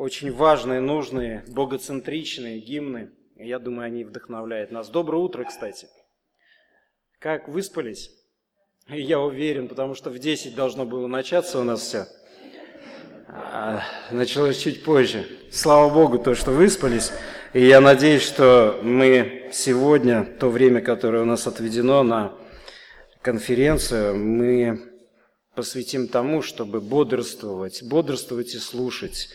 очень важные, нужные, богоцентричные гимны. Я думаю, они вдохновляют нас. Доброе утро, кстати. Как выспались? Я уверен, потому что в 10 должно было начаться у нас все. А началось чуть позже. Слава Богу, то, что выспались. И я надеюсь, что мы сегодня, то время, которое у нас отведено на конференцию, мы посвятим тому, чтобы бодрствовать, бодрствовать и слушать,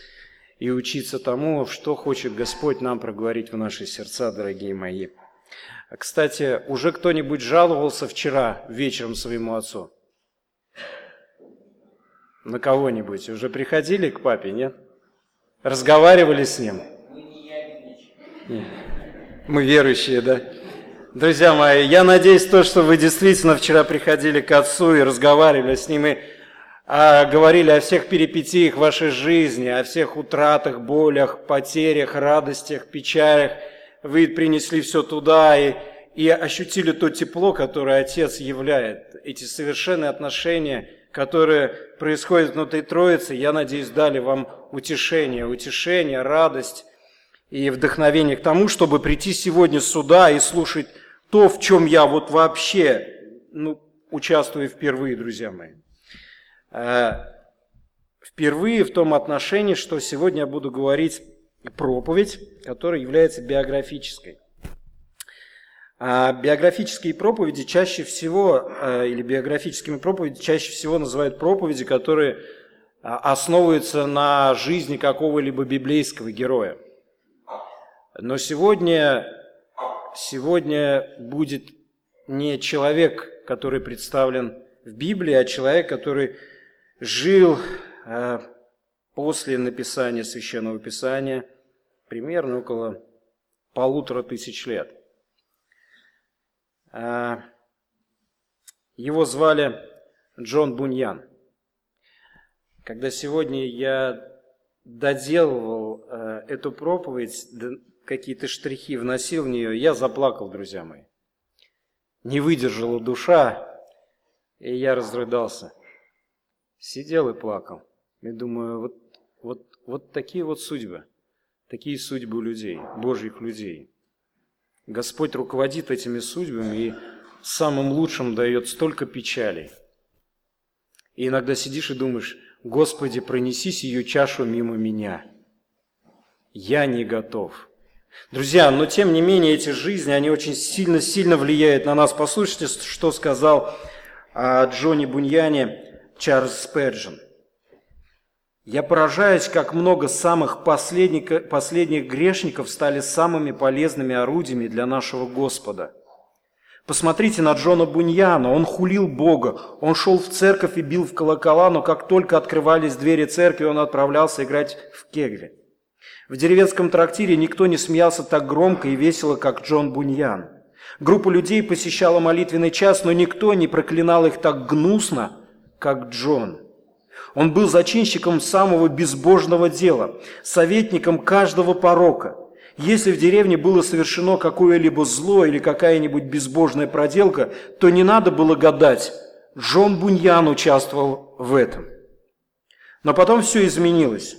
и учиться тому, что хочет Господь нам проговорить в наши сердца, дорогие мои. Кстати, уже кто-нибудь жаловался вчера вечером своему отцу? На кого-нибудь? Уже приходили к папе, нет? Разговаривали с ним? Мы верующие, да? Друзья мои, я надеюсь, то, что вы действительно вчера приходили к отцу и разговаривали с ним, и а, говорили о всех перипетиях вашей жизни, о всех утратах, болях, потерях, радостях, печалях. Вы принесли все туда и, и ощутили то тепло, которое Отец являет. Эти совершенные отношения, которые происходят внутри Троицы, я надеюсь, дали вам утешение, утешение, радость и вдохновение к тому, чтобы прийти сегодня сюда и слушать то, в чем я вот вообще ну, участвую впервые, друзья мои. Э, впервые в том отношении, что сегодня я буду говорить проповедь, которая является биографической. А биографические проповеди чаще всего, э, или биографическими проповедями чаще всего называют проповеди, которые а, основываются на жизни какого-либо библейского героя. Но сегодня сегодня будет не человек, который представлен в Библии, а человек, который жил э, после написания Священного Писания примерно около полутора тысяч лет. Э, его звали Джон Буньян. Когда сегодня я доделывал э, эту проповедь, какие-то штрихи вносил в нее, я заплакал, друзья мои. Не выдержала душа, и я разрыдался. Сидел и плакал. И думаю, вот, вот, вот такие вот судьбы, такие судьбы у людей, Божьих людей. Господь руководит этими судьбами и самым лучшим дает столько печалей. И иногда сидишь и думаешь, Господи, пронесись ее чашу мимо меня. Я не готов. Друзья, но тем не менее эти жизни, они очень сильно-сильно влияют на нас. Послушайте, что сказал о Джонни Буньяне Чарльз Сперджин. Я поражаюсь, как много самых последних, последних грешников стали самыми полезными орудиями для нашего Господа. Посмотрите на Джона Буньяна, он хулил Бога, он шел в церковь и бил в колокола, но как только открывались двери церкви, он отправлялся играть в кегли. В деревенском трактире никто не смеялся так громко и весело, как Джон Буньян. Группа людей посещала молитвенный час, но никто не проклинал их так гнусно, как Джон. Он был зачинщиком самого безбожного дела, советником каждого порока. Если в деревне было совершено какое-либо зло или какая-нибудь безбожная проделка, то не надо было гадать. Джон Буньян участвовал в этом. Но потом все изменилось.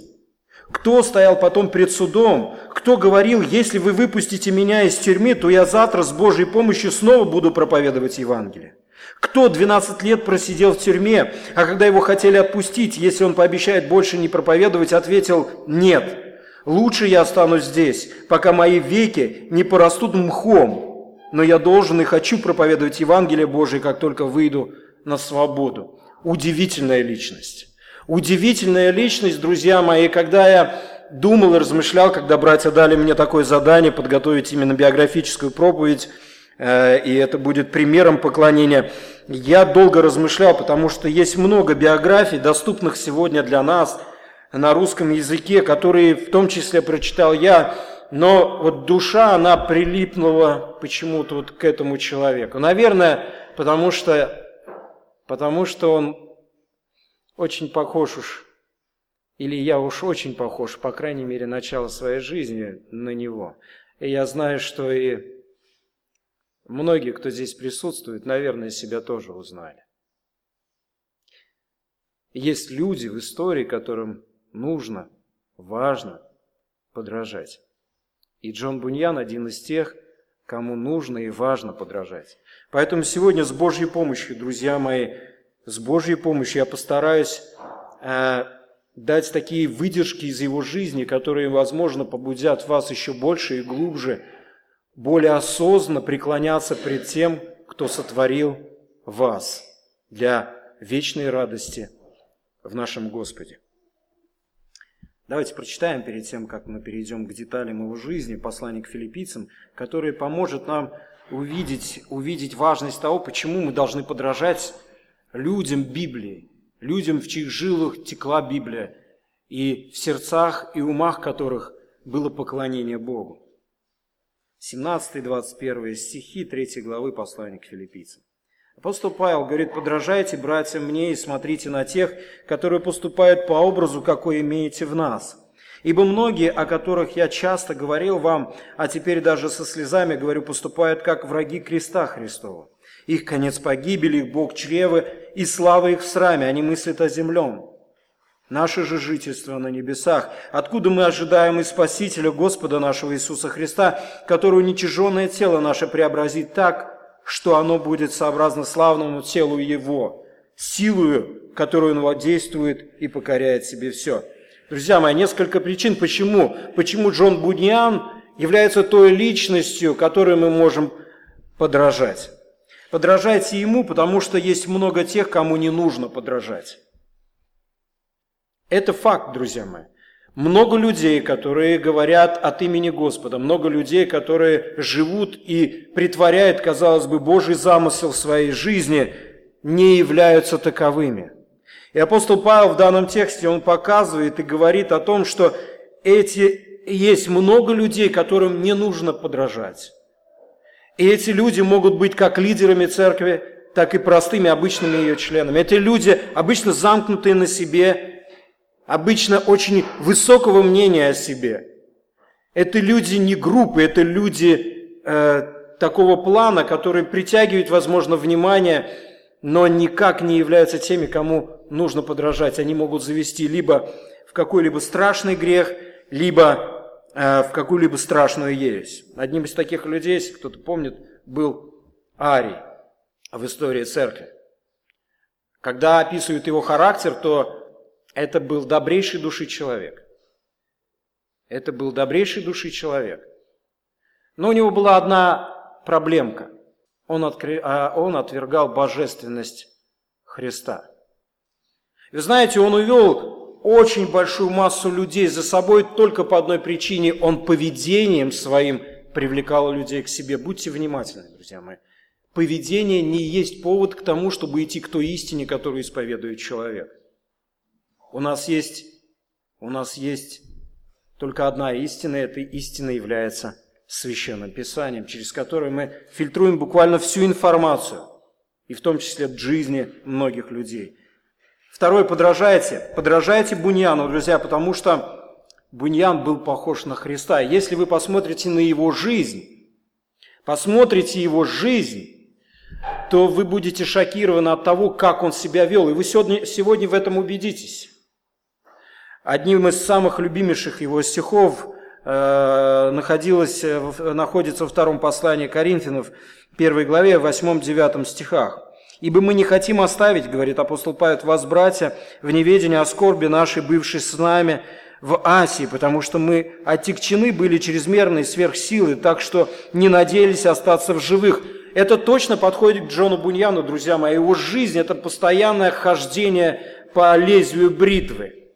Кто стоял потом пред судом? Кто говорил, если вы выпустите меня из тюрьмы, то я завтра с Божьей помощью снова буду проповедовать Евангелие? Кто 12 лет просидел в тюрьме, а когда его хотели отпустить, если он пообещает больше не проповедовать, ответил «нет». Лучше я останусь здесь, пока мои веки не порастут мхом, но я должен и хочу проповедовать Евангелие Божие, как только выйду на свободу. Удивительная личность. Удивительная личность, друзья мои, когда я думал и размышлял, когда братья дали мне такое задание подготовить именно биографическую проповедь, и это будет примером поклонения. Я долго размышлял, потому что есть много биографий, доступных сегодня для нас на русском языке, которые в том числе прочитал я, но вот душа, она прилипнула почему-то вот к этому человеку. Наверное, потому что, потому что он очень похож уж, или я уж очень похож, по крайней мере, начало своей жизни на него. И я знаю, что и многие, кто здесь присутствует, наверное, себя тоже узнали. Есть люди в истории, которым нужно важно подражать. И Джон Буньян один из тех, кому нужно и важно подражать. Поэтому сегодня с Божьей помощью, друзья мои, с Божьей помощью я постараюсь э, дать такие выдержки из его жизни, которые, возможно, побудят вас еще больше и глубже, более осознанно преклоняться пред тем, кто сотворил вас для вечной радости в нашем Господе. Давайте прочитаем перед тем, как мы перейдем к деталям его жизни, послание к филиппийцам, которое поможет нам увидеть, увидеть важность того, почему мы должны подражать людям Библии, людям, в чьих жилах текла Библия, и в сердцах и умах которых было поклонение Богу. 17-21 стихи 3 главы послания к филиппийцам. Апостол Павел говорит, подражайте, братьям, мне и смотрите на тех, которые поступают по образу, какой имеете в нас. Ибо многие, о которых я часто говорил вам, а теперь даже со слезами говорю, поступают как враги креста Христова. Их конец погибели, их Бог чревы, и слава их в сраме, они мыслят о землем. Наше же жительство на небесах, откуда мы ожидаем и Спасителя Господа нашего Иисуса Христа, который уничиженное тело наше преобразит так, что оно будет сообразно славному телу Его, силою, которую Он действует и покоряет себе все. Друзья мои, несколько причин, почему, почему Джон Будниан является той личностью, которой мы можем подражать. Подражайте ему, потому что есть много тех, кому не нужно подражать. Это факт, друзья мои. Много людей, которые говорят от имени Господа, много людей, которые живут и притворяют, казалось бы, Божий замысел в своей жизни, не являются таковыми. И апостол Павел в данном тексте, он показывает и говорит о том, что эти, есть много людей, которым не нужно подражать. И эти люди могут быть как лидерами церкви, так и простыми обычными ее членами. Эти люди обычно замкнутые на себе, обычно очень высокого мнения о себе. Это люди не группы, это люди э, такого плана, которые притягивают, возможно, внимание, но никак не являются теми, кому нужно подражать. Они могут завести либо в какой-либо страшный грех, либо э, в какую-либо страшную ересь. Одним из таких людей, если кто-то помнит, был Арий в истории церкви. Когда описывают его характер, то это был добрейший души человек. Это был добрейший души человек. Но у него была одна проблемка. Он, откры... А, он отвергал божественность Христа. Вы знаете, он увел очень большую массу людей за собой только по одной причине. Он поведением своим привлекал людей к себе. Будьте внимательны, друзья мои. Поведение не есть повод к тому, чтобы идти к той истине, которую исповедует человек. У нас есть, у нас есть только одна истина, и этой истиной является Священным Писанием, через которое мы фильтруем буквально всю информацию, и в том числе от жизни многих людей. Второе, подражайте. Подражайте Буньяну, друзья, потому что Буньян был похож на Христа. Если вы посмотрите на его жизнь, посмотрите его жизнь, то вы будете шокированы от того, как он себя вел. И вы сегодня, сегодня в этом убедитесь. Одним из самых любимейших его стихов э, находилось, находится во втором послании Коринфянов, первой главе, 8-9 стихах. «Ибо мы не хотим оставить, — говорит апостол Павел, — вас, братья, в неведении о скорби нашей, бывшей с нами в Асии, потому что мы оттекчены были чрезмерной сверхсилы, так что не надеялись остаться в живых». Это точно подходит к Джону Буньяну, друзья мои. Его жизнь – это постоянное хождение по лезвию бритвы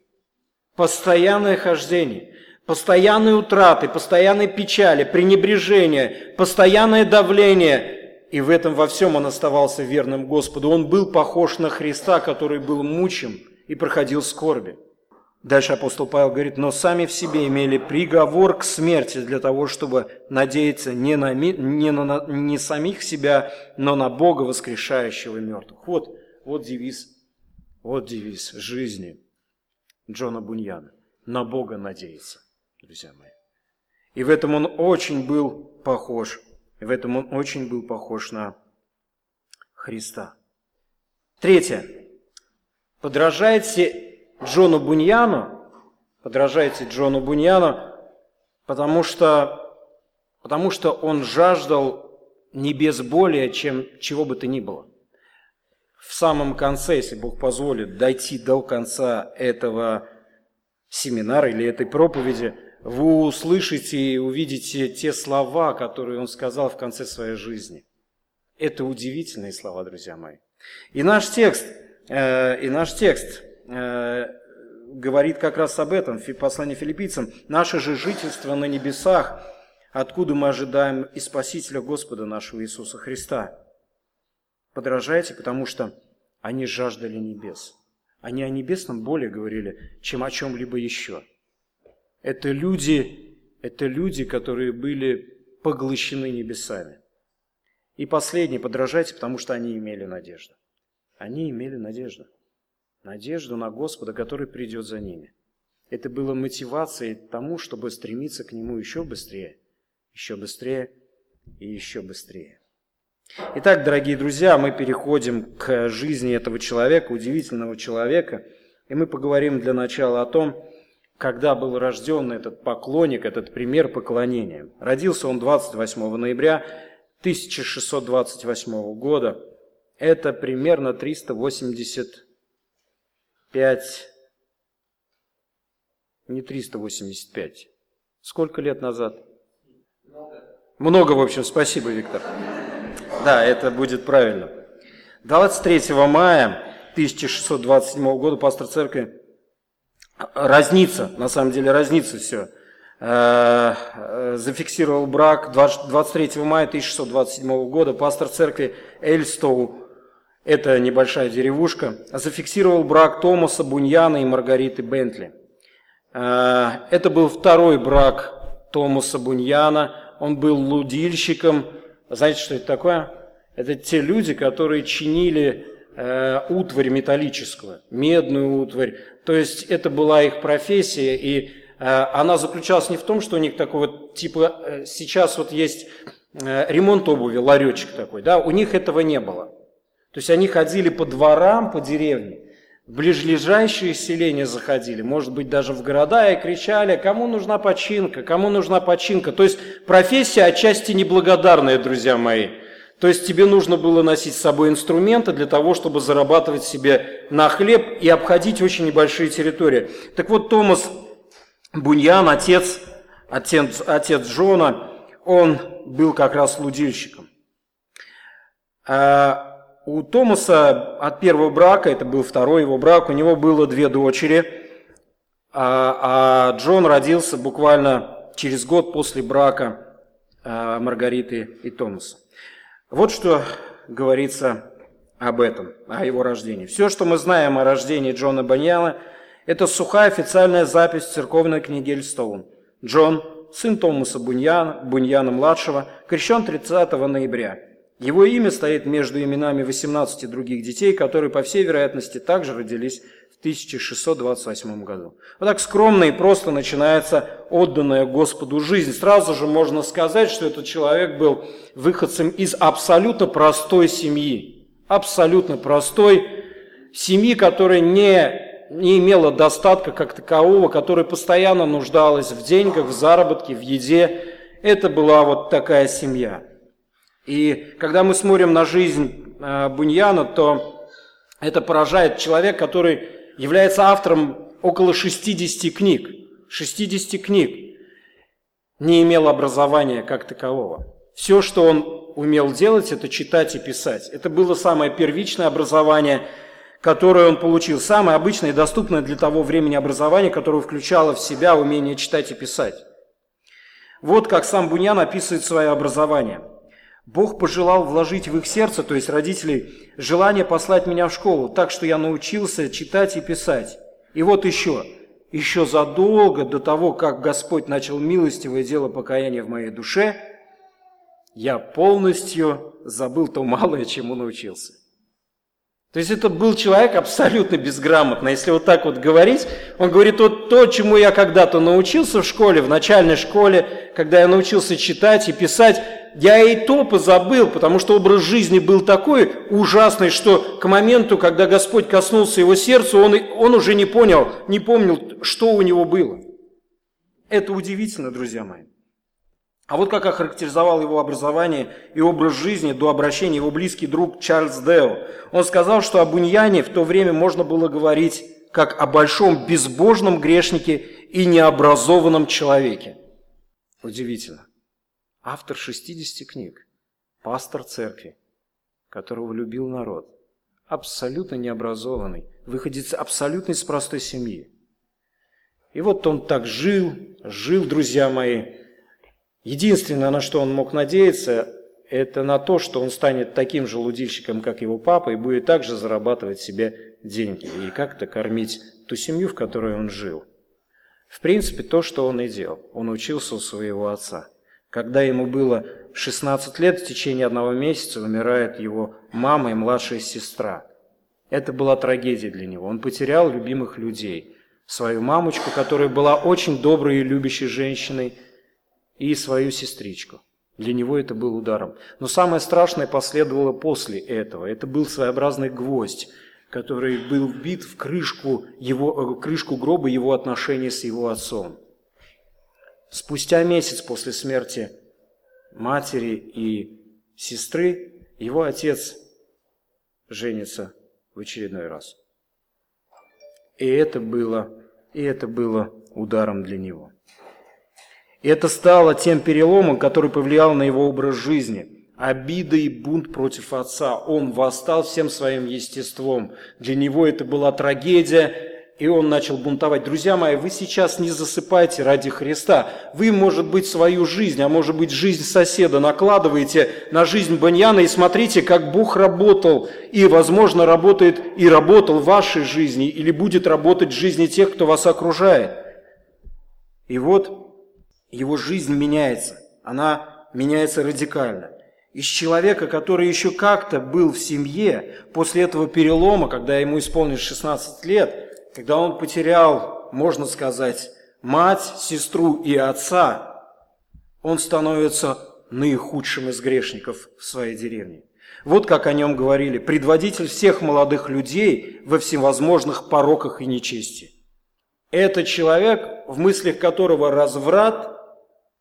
постоянное хождение, постоянные утраты, постоянные печали, пренебрежение, постоянное давление. И в этом во всем он оставался верным Господу. Он был похож на Христа, который был мучим и проходил скорби. Дальше апостол Павел говорит, но сами в себе имели приговор к смерти для того, чтобы надеяться не на, не на не самих себя, но на Бога, воскрешающего мертвых. Вот, вот девиз, вот девиз жизни. Джона Буньяна. На Бога надеяться, друзья мои. И в этом он очень был похож. И в этом он очень был похож на Христа. Третье. Подражайте Джону Буньяну, подражайте Джону Буньяну, потому что, потому что он жаждал небес более, чем чего бы то ни было. В самом конце, если Бог позволит, дойти до конца этого семинара или этой проповеди, вы услышите и увидите те слова, которые он сказал в конце своей жизни. Это удивительные слова, друзья мои. И наш текст, э, и наш текст э, говорит как раз об этом в послании филиппийцам. Наше же жительство на небесах, откуда мы ожидаем и Спасителя Господа нашего Иисуса Христа. Подражайте, потому что они жаждали небес. Они о небесном более говорили, чем о чем-либо еще. Это люди, это люди, которые были поглощены небесами. И последний, подражайте, потому что они имели надежду. Они имели надежду. Надежду на Господа, который придет за ними. Это было мотивацией тому, чтобы стремиться к Нему еще быстрее, еще быстрее и еще быстрее. Итак, дорогие друзья, мы переходим к жизни этого человека, удивительного человека, и мы поговорим для начала о том, когда был рожден этот поклонник, этот пример поклонения. Родился он 28 ноября 1628 года. Это примерно 385, не 385. Сколько лет назад? Много. Много, в общем, спасибо, Виктор. Да, это будет правильно. 23 мая 1627 года пастор церкви разнится, на самом деле разнится все. Э, э, зафиксировал брак 23 мая 1627 года пастор церкви Эльстоу, это небольшая деревушка, зафиксировал брак Томаса Буньяна и Маргариты Бентли. Э, это был второй брак Томаса Буньяна, он был лудильщиком. Знаете, что это такое? Это те люди, которые чинили утварь металлическую, медную утварь, то есть это была их профессия, и э, она заключалась не в том, что у них такой вот, типа, э, сейчас вот есть э, ремонт обуви, ларечек такой, да, у них этого не было. То есть они ходили по дворам, по деревне, в ближайшие селения заходили, может быть, даже в города и кричали, кому нужна починка, кому нужна починка. То есть профессия отчасти неблагодарная, друзья мои. То есть тебе нужно было носить с собой инструменты для того, чтобы зарабатывать себе на хлеб и обходить очень небольшие территории. Так вот, Томас Буньян, отец, отец, отец Джона, он был как раз лудильщиком. У Томаса от первого брака, это был второй его брак, у него было две дочери, а, а Джон родился буквально через год после брака а, Маргариты и Томаса. Вот что говорится об этом, о его рождении. Все, что мы знаем о рождении Джона Баньяна, это сухая официальная запись в церковной книге Эльстоун. Джон, сын Томаса Буньяна, Буньяна-младшего, крещен 30 ноября. Его имя стоит между именами 18 других детей, которые, по всей вероятности, также родились 1628 году. Вот так скромно и просто начинается отданная Господу жизнь. Сразу же можно сказать, что этот человек был выходцем из абсолютно простой семьи. Абсолютно простой семьи, которая не, не имела достатка как такового, которая постоянно нуждалась в деньгах, в заработке, в еде. Это была вот такая семья. И когда мы смотрим на жизнь э, Буньяна, то это поражает человек, который является автором около 60 книг. 60 книг. Не имел образования как такового. Все, что он умел делать, это читать и писать. Это было самое первичное образование, которое он получил. Самое обычное и доступное для того времени образование, которое включало в себя умение читать и писать. Вот как сам Буньян описывает свое образование – Бог пожелал вложить в их сердце, то есть родителей, желание послать меня в школу, так что я научился читать и писать. И вот еще, еще задолго до того, как Господь начал милостивое дело покаяния в моей душе, я полностью забыл то малое, чему научился. То есть это был человек абсолютно безграмотный. Если вот так вот говорить, он говорит, вот то, чему я когда-то научился в школе, в начальной школе, когда я научился читать и писать, я и то позабыл, потому что образ жизни был такой ужасный, что к моменту, когда Господь коснулся его сердца, он, он уже не понял, не помнил, что у него было. Это удивительно, друзья мои. А вот как охарактеризовал его образование и образ жизни до обращения его близкий друг Чарльз Део. Он сказал, что о Буньяне в то время можно было говорить как о большом безбожном грешнике и необразованном человеке. Удивительно. Автор 60 книг, пастор церкви, которого любил народ, абсолютно необразованный, выходец абсолютно из простой семьи. И вот он так жил, жил, друзья мои. Единственное, на что он мог надеяться, это на то, что он станет таким же лудильщиком, как его папа, и будет также зарабатывать себе деньги и как-то кормить ту семью, в которой он жил. В принципе, то, что он и делал. Он учился у своего отца. Когда ему было 16 лет, в течение одного месяца умирает его мама и младшая сестра. Это была трагедия для него. Он потерял любимых людей. Свою мамочку, которая была очень доброй и любящей женщиной, и свою сестричку. Для него это был ударом. Но самое страшное последовало после этого. Это был своеобразный гвоздь, который был вбит в крышку, его, э, крышку гроба его отношений с его отцом. Спустя месяц после смерти матери и сестры, его отец женится в очередной раз. И это было, и это было ударом для него. И это стало тем переломом, который повлиял на его образ жизни. Обида и бунт против отца. Он восстал всем своим естеством. Для него это была трагедия, и он начал бунтовать. Друзья мои, вы сейчас не засыпайте ради Христа. Вы, может быть, свою жизнь, а может быть, жизнь соседа накладываете на жизнь Баньяна и смотрите, как Бог работал и, возможно, работает и работал в вашей жизни или будет работать в жизни тех, кто вас окружает. И вот его жизнь меняется. Она меняется радикально. Из человека, который еще как-то был в семье, после этого перелома, когда ему исполнилось 16 лет – когда он потерял, можно сказать, мать, сестру и отца, он становится наихудшим из грешников в своей деревне. Вот как о нем говорили, предводитель всех молодых людей во всевозможных пороках и нечести. Это человек, в мыслях которого разврат,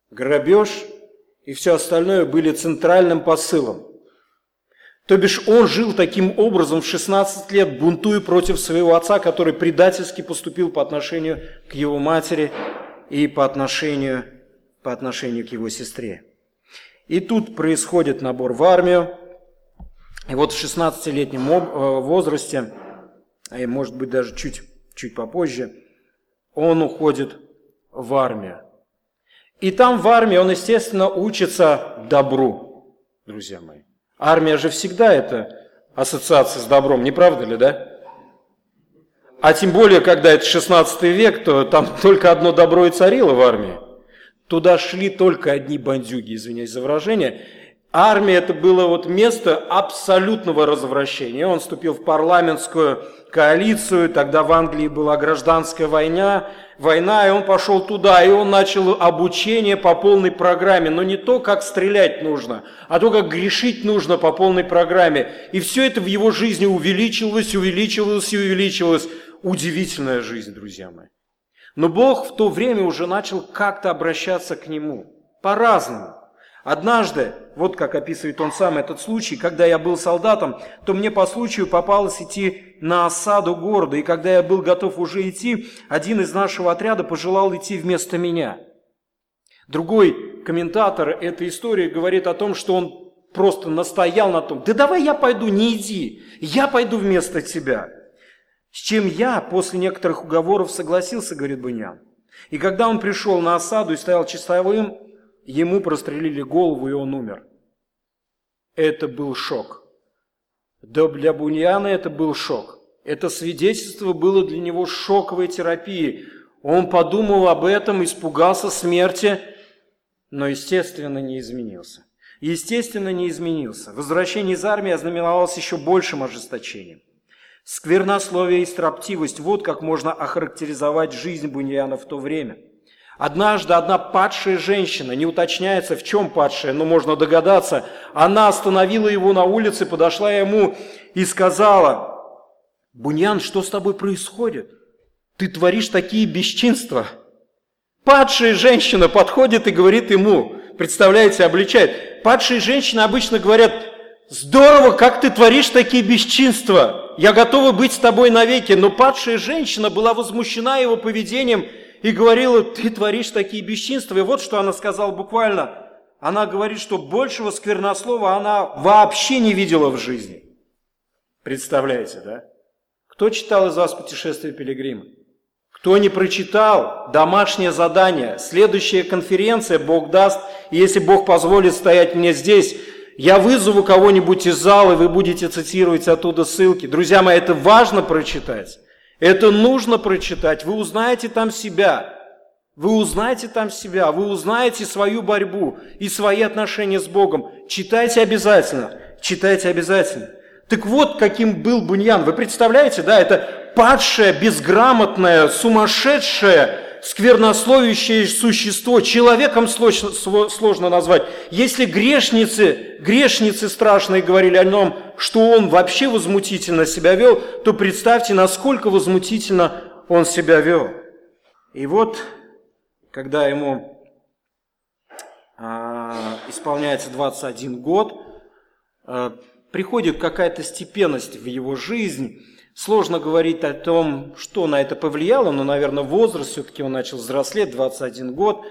грабеж и все остальное были центральным посылом. То бишь он жил таким образом в 16 лет, бунтуя против своего отца, который предательски поступил по отношению к его матери и по отношению, по отношению к его сестре. И тут происходит набор в армию. И вот в 16-летнем э, возрасте, и может быть даже чуть, чуть попозже, он уходит в армию. И там в армии он, естественно, учится добру, друзья мои. Армия же всегда это ассоциация с добром, не правда ли, да? А тем более, когда это 16 век, то там только одно добро и царило в армии. Туда шли только одни бандюги, извиняюсь за выражение. Армия это было вот место абсолютного развращения. Он вступил в парламентскую коалицию, тогда в Англии была гражданская война, война, и он пошел туда, и он начал обучение по полной программе, но не то, как стрелять нужно, а то, как грешить нужно по полной программе. И все это в его жизни увеличивалось, увеличивалось и увеличивалось. Удивительная жизнь, друзья мои. Но Бог в то время уже начал как-то обращаться к нему по-разному. Однажды, вот как описывает он сам этот случай, когда я был солдатом, то мне по случаю попалось идти на осаду города, и когда я был готов уже идти, один из нашего отряда пожелал идти вместо меня. Другой комментатор этой истории говорит о том, что он просто настоял на том, да давай я пойду, не иди, я пойду вместо тебя. С чем я после некоторых уговоров согласился, говорит Баньян. И когда он пришел на осаду и стоял часовым, ему прострелили голову, и он умер. Это был шок. Да для Буньяна это был шок. Это свидетельство было для него шоковой терапией. Он подумал об этом, испугался смерти, но, естественно, не изменился. Естественно, не изменился. Возвращение из армии ознаменовалось еще большим ожесточением. Сквернословие и строптивость – вот как можно охарактеризовать жизнь Буньяна в то время – Однажды одна падшая женщина, не уточняется, в чем падшая, но можно догадаться, она остановила его на улице, подошла ему и сказала, «Буньян, что с тобой происходит? Ты творишь такие бесчинства». Падшая женщина подходит и говорит ему, представляете, обличает. Падшие женщины обычно говорят, здорово, как ты творишь такие бесчинства, я готова быть с тобой навеки. Но падшая женщина была возмущена его поведением и говорила, ты творишь такие бесчинства. И вот что она сказала буквально. Она говорит, что большего сквернослова она вообще не видела в жизни. Представляете, да? Кто читал из вас «Путешествие пилигрима»? Кто не прочитал, домашнее задание, следующая конференция Бог даст, и если Бог позволит стоять мне здесь, я вызову кого-нибудь из зала, и вы будете цитировать оттуда ссылки. Друзья мои, это важно прочитать. Это нужно прочитать. Вы узнаете там себя. Вы узнаете там себя. Вы узнаете свою борьбу и свои отношения с Богом. Читайте обязательно. Читайте обязательно. Так вот, каким был Буньян. Вы представляете, да, это падшее, безграмотное, сумасшедшее, сквернословящее существо. Человеком сложно, назвать. Если грешницы, грешницы страшные говорили о нем, что он вообще возмутительно себя вел, то представьте, насколько возмутительно он себя вел. И вот, когда ему э, исполняется 21 год, э, приходит какая-то степенность в его жизнь. Сложно говорить о том, что на это повлияло, но, наверное, возраст, все-таки он начал взрослеть, 21 год.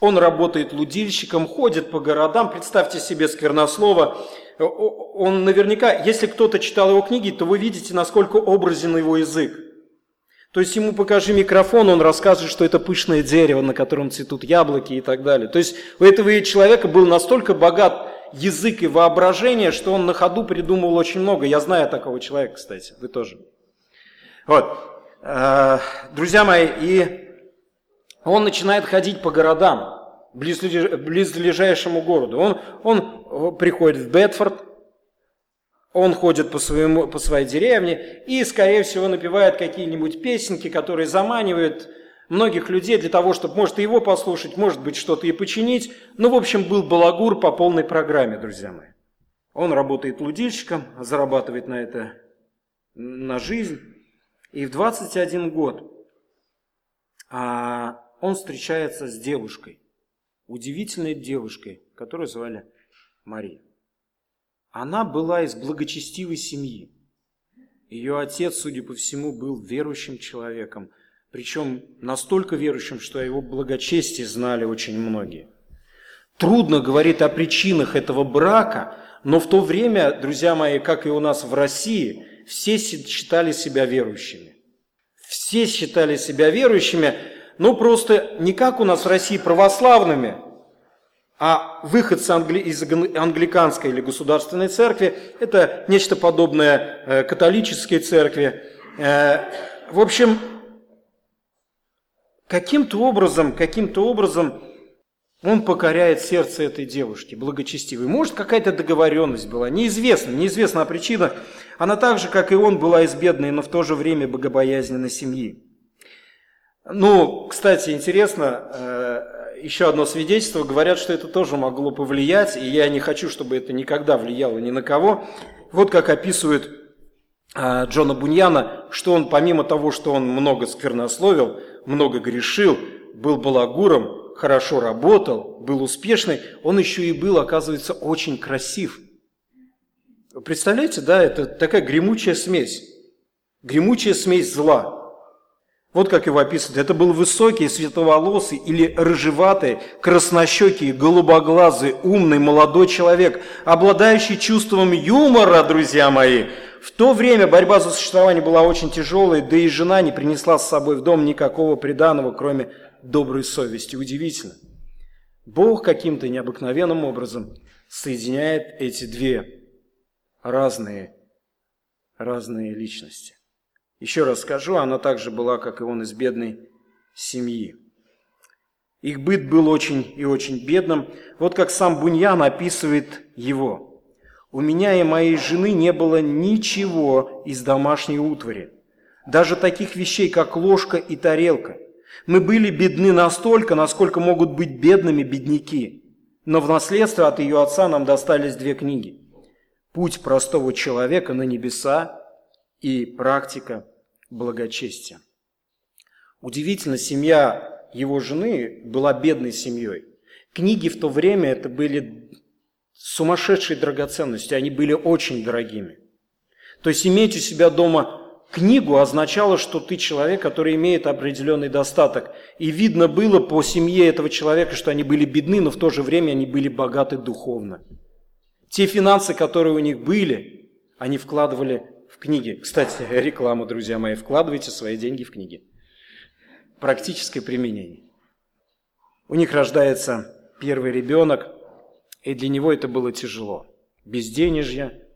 Он работает лудильщиком, ходит по городам. Представьте себе сквернослово, он наверняка, если кто-то читал его книги, то вы видите, насколько образен его язык. То есть ему покажи микрофон, он расскажет, что это пышное дерево, на котором цветут яблоки и так далее. То есть у этого человека был настолько богат язык и воображение, что он на ходу придумывал очень много. Я знаю такого человека, кстати, вы тоже. Вот. Э, друзья мои, и он начинает ходить по городам близлежащему городу. Он, он приходит в Бетфорд, он ходит по, своему, по своей деревне и, скорее всего, напевает какие-нибудь песенки, которые заманивают многих людей для того, чтобы, может, и его послушать, может быть, что-то и починить. Ну, в общем, был балагур по полной программе, друзья мои. Он работает лудильщиком, зарабатывает на это, на жизнь. И в 21 год а, он встречается с девушкой, удивительной девушкой, которую звали Мария. Она была из благочестивой семьи. Ее отец, судя по всему, был верующим человеком, причем настолько верующим, что о его благочестии знали очень многие. Трудно говорить о причинах этого брака, но в то время, друзья мои, как и у нас в России, все считали себя верующими. Все считали себя верующими, но просто не как у нас в России православными, а выходцы из англиканской или государственной церкви – это нечто подобное э, католической церкви. Э, в общем, каким-то образом, каким-то образом он покоряет сердце этой девушки, благочестивой. Может, какая-то договоренность была, неизвестно, неизвестна причина. Она так же, как и он, была из бедной, но в то же время богобоязненной семьи. Ну, кстати, интересно, э, еще одно свидетельство, говорят, что это тоже могло повлиять, и я не хочу, чтобы это никогда влияло ни на кого. Вот как описывает э, Джона Буньяна, что он, помимо того, что он много сквернословил, много грешил, был балагуром, хорошо работал, был успешный, он еще и был, оказывается, очень красив. Представляете, да, это такая гремучая смесь. Гремучая смесь зла – вот как его описывают. Это был высокий, светловолосый или рыжеватый, краснощекий, голубоглазый, умный, молодой человек, обладающий чувством юмора, друзья мои. В то время борьба за существование была очень тяжелой, да и жена не принесла с собой в дом никакого приданого, кроме доброй совести. Удивительно. Бог каким-то необыкновенным образом соединяет эти две разные, разные личности. Еще раз скажу, она также была, как и он, из бедной семьи. Их быт был очень и очень бедным. Вот как сам Буньян описывает его. «У меня и моей жены не было ничего из домашней утвари, даже таких вещей, как ложка и тарелка. Мы были бедны настолько, насколько могут быть бедными бедняки. Но в наследство от ее отца нам достались две книги. «Путь простого человека на небеса» и «Практика благочестия». Удивительно, семья его жены была бедной семьей. Книги в то время это были сумасшедшей драгоценностью, они были очень дорогими. То есть иметь у себя дома книгу означало, что ты человек, который имеет определенный достаток. И видно было по семье этого человека, что они были бедны, но в то же время они были богаты духовно. Те финансы, которые у них были, они вкладывали в книги. Кстати, реклама, друзья мои, вкладывайте свои деньги в книги. Практическое применение. У них рождается первый ребенок, и для него это было тяжело. Безденежье,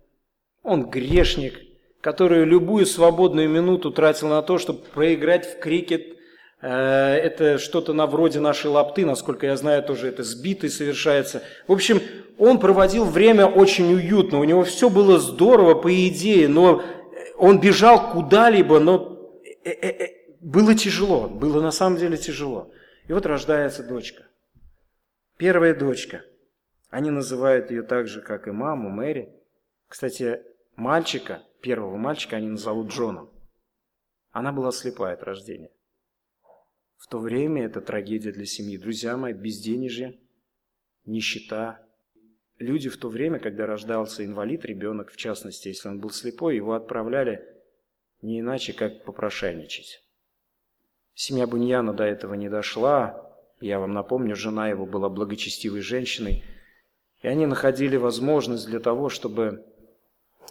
он грешник, который любую свободную минуту тратил на то, чтобы проиграть в крикет. Э, это что-то на вроде нашей лапты, насколько я знаю, тоже это сбитый совершается. В общем, он проводил время очень уютно, у него все было здорово по идее, но он бежал куда-либо, но э, было тяжело, было на самом деле тяжело. И вот рождается дочка. Первая дочка. Они называют ее так же, как и маму, Мэри. Кстати, мальчика, первого мальчика они назовут Джоном. Она была слепая от рождения. В то время это трагедия для семьи. Друзья мои, безденежье, нищета. Люди в то время, когда рождался инвалид, ребенок, в частности, если он был слепой, его отправляли не иначе, как попрошайничать. Семья Буньяна до этого не дошла. Я вам напомню, жена его была благочестивой женщиной. И они находили возможность для того, чтобы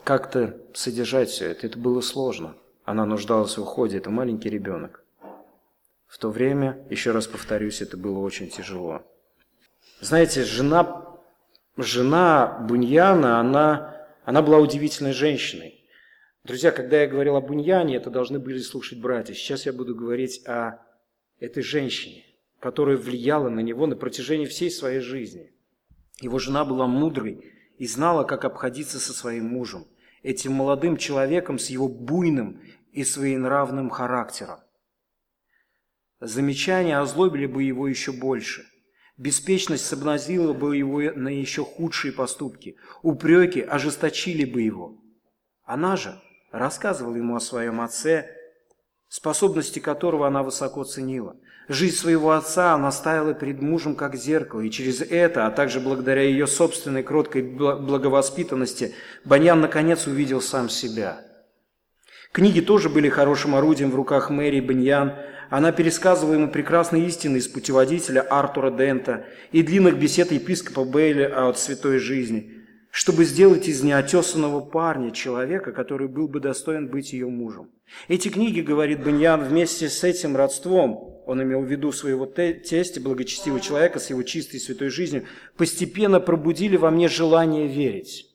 как-то содержать все это. Это было сложно. Она нуждалась в уходе, это маленький ребенок. В то время, еще раз повторюсь, это было очень тяжело. Знаете, жена, жена Буньяна, она, она была удивительной женщиной. Друзья, когда я говорил о Буньяне, это должны были слушать братья. Сейчас я буду говорить о этой женщине, которая влияла на него на протяжении всей своей жизни. Его жена была мудрой, и знала, как обходиться со своим мужем, этим молодым человеком с его буйным и своенравным характером. Замечания озлобили бы его еще больше. Беспечность соблазнила бы его на еще худшие поступки. Упреки ожесточили бы его. Она же рассказывала ему о своем отце, способности которого она высоко ценила – Жизнь своего отца она ставила перед мужем как зеркало, и через это, а также благодаря ее собственной кроткой благовоспитанности, Баньян наконец увидел сам себя. Книги тоже были хорошим орудием в руках Мэри Баньян. Она пересказывала ему прекрасные истины из путеводителя Артура Дента и длинных бесед епископа Бейля от святой жизни, чтобы сделать из неотесанного парня человека, который был бы достоин быть ее мужем. Эти книги, говорит Баньян, вместе с этим родством – он имел в виду своего тестя, благочестивого человека с его чистой святой жизнью, постепенно пробудили во мне желание верить.